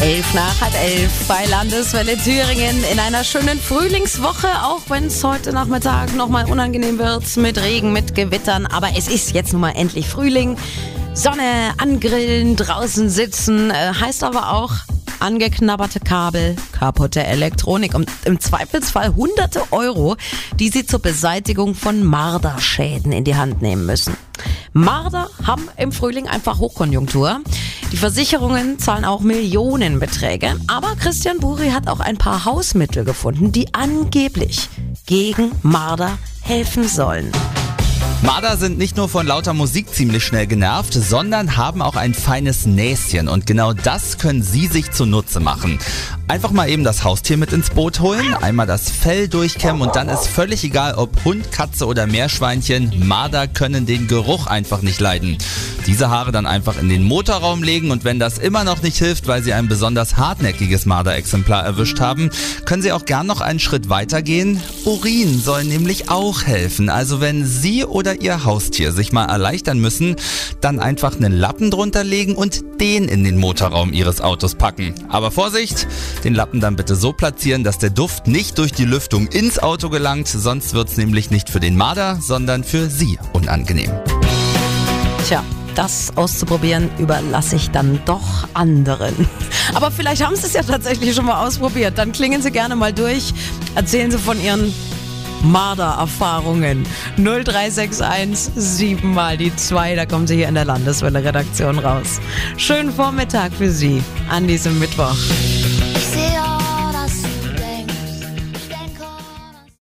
Elf nach halb elf bei Landeswelle Thüringen in einer schönen Frühlingswoche, auch wenn es heute Nachmittag nochmal unangenehm wird mit Regen, mit Gewittern. Aber es ist jetzt nun mal endlich Frühling. Sonne, angrillen, draußen sitzen, äh, heißt aber auch angeknabberte Kabel, kaputte Elektronik und im Zweifelsfall hunderte Euro, die sie zur Beseitigung von Marderschäden in die Hand nehmen müssen. Marder haben im Frühling einfach Hochkonjunktur. Die Versicherungen zahlen auch Millionenbeträge. Aber Christian Buri hat auch ein paar Hausmittel gefunden, die angeblich gegen Marder helfen sollen. Marder sind nicht nur von lauter Musik ziemlich schnell genervt, sondern haben auch ein feines Näschen und genau das können Sie sich zunutze machen. Einfach mal eben das Haustier mit ins Boot holen, einmal das Fell durchkämmen und dann ist völlig egal, ob Hund, Katze oder Meerschweinchen, Marder können den Geruch einfach nicht leiden. Diese Haare dann einfach in den Motorraum legen und wenn das immer noch nicht hilft, weil Sie ein besonders hartnäckiges Marderexemplar erwischt haben, können Sie auch gern noch einen Schritt weiter gehen. Urin soll nämlich auch helfen. Also wenn Sie oder Ihr Haustier sich mal erleichtern müssen, dann einfach einen Lappen drunter legen und den in den Motorraum Ihres Autos packen. Aber Vorsicht, den Lappen dann bitte so platzieren, dass der Duft nicht durch die Lüftung ins Auto gelangt, sonst wird's nämlich nicht für den Marder, sondern für Sie unangenehm. Tja, das auszuprobieren, überlasse ich dann doch anderen. Aber vielleicht haben Sie es ja tatsächlich schon mal ausprobiert. Dann klingen Sie gerne mal durch. Erzählen Sie von Ihren Marder-Erfahrungen. 0361 7 mal die 2, da kommen Sie hier in der Landeswelle-Redaktion raus. Schönen Vormittag für Sie an diesem Mittwoch.